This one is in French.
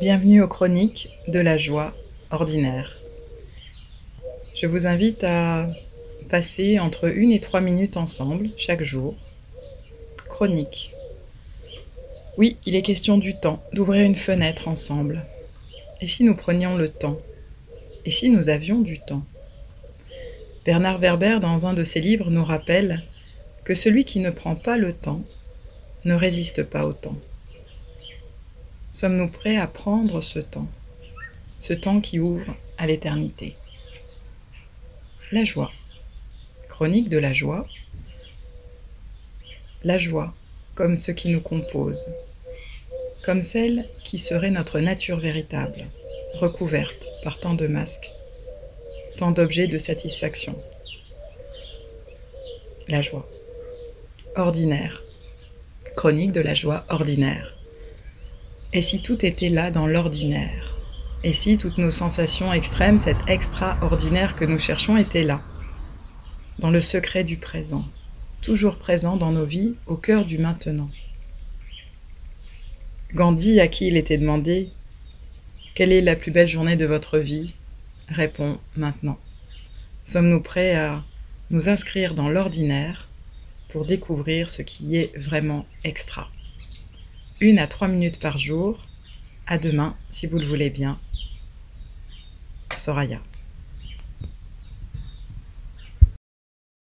Bienvenue aux chroniques de la joie ordinaire. Je vous invite à passer entre une et trois minutes ensemble chaque jour. Chronique. Oui, il est question du temps, d'ouvrir une fenêtre ensemble. Et si nous prenions le temps? Et si nous avions du temps? Bernard Werber, dans un de ses livres, nous rappelle que celui qui ne prend pas le temps ne résiste pas au temps. Sommes-nous prêts à prendre ce temps Ce temps qui ouvre à l'éternité? La joie. Chronique de la joie. La joie, comme ce qui nous compose, comme celle qui serait notre nature véritable, recouverte par tant de masques, tant d'objets de satisfaction. La joie. Ordinaire. Chronique de la joie ordinaire. Et si tout était là dans l'ordinaire? Et si toutes nos sensations extrêmes, cet extraordinaire que nous cherchons, étaient là, dans le secret du présent, toujours présent dans nos vies, au cœur du maintenant. Gandhi, à qui il était demandé Quelle est la plus belle journée de votre vie? répond maintenant. Sommes-nous prêts à nous inscrire dans l'ordinaire pour découvrir ce qui est vraiment extra? Une à trois minutes par jour. À demain, si vous le voulez bien. Soraya.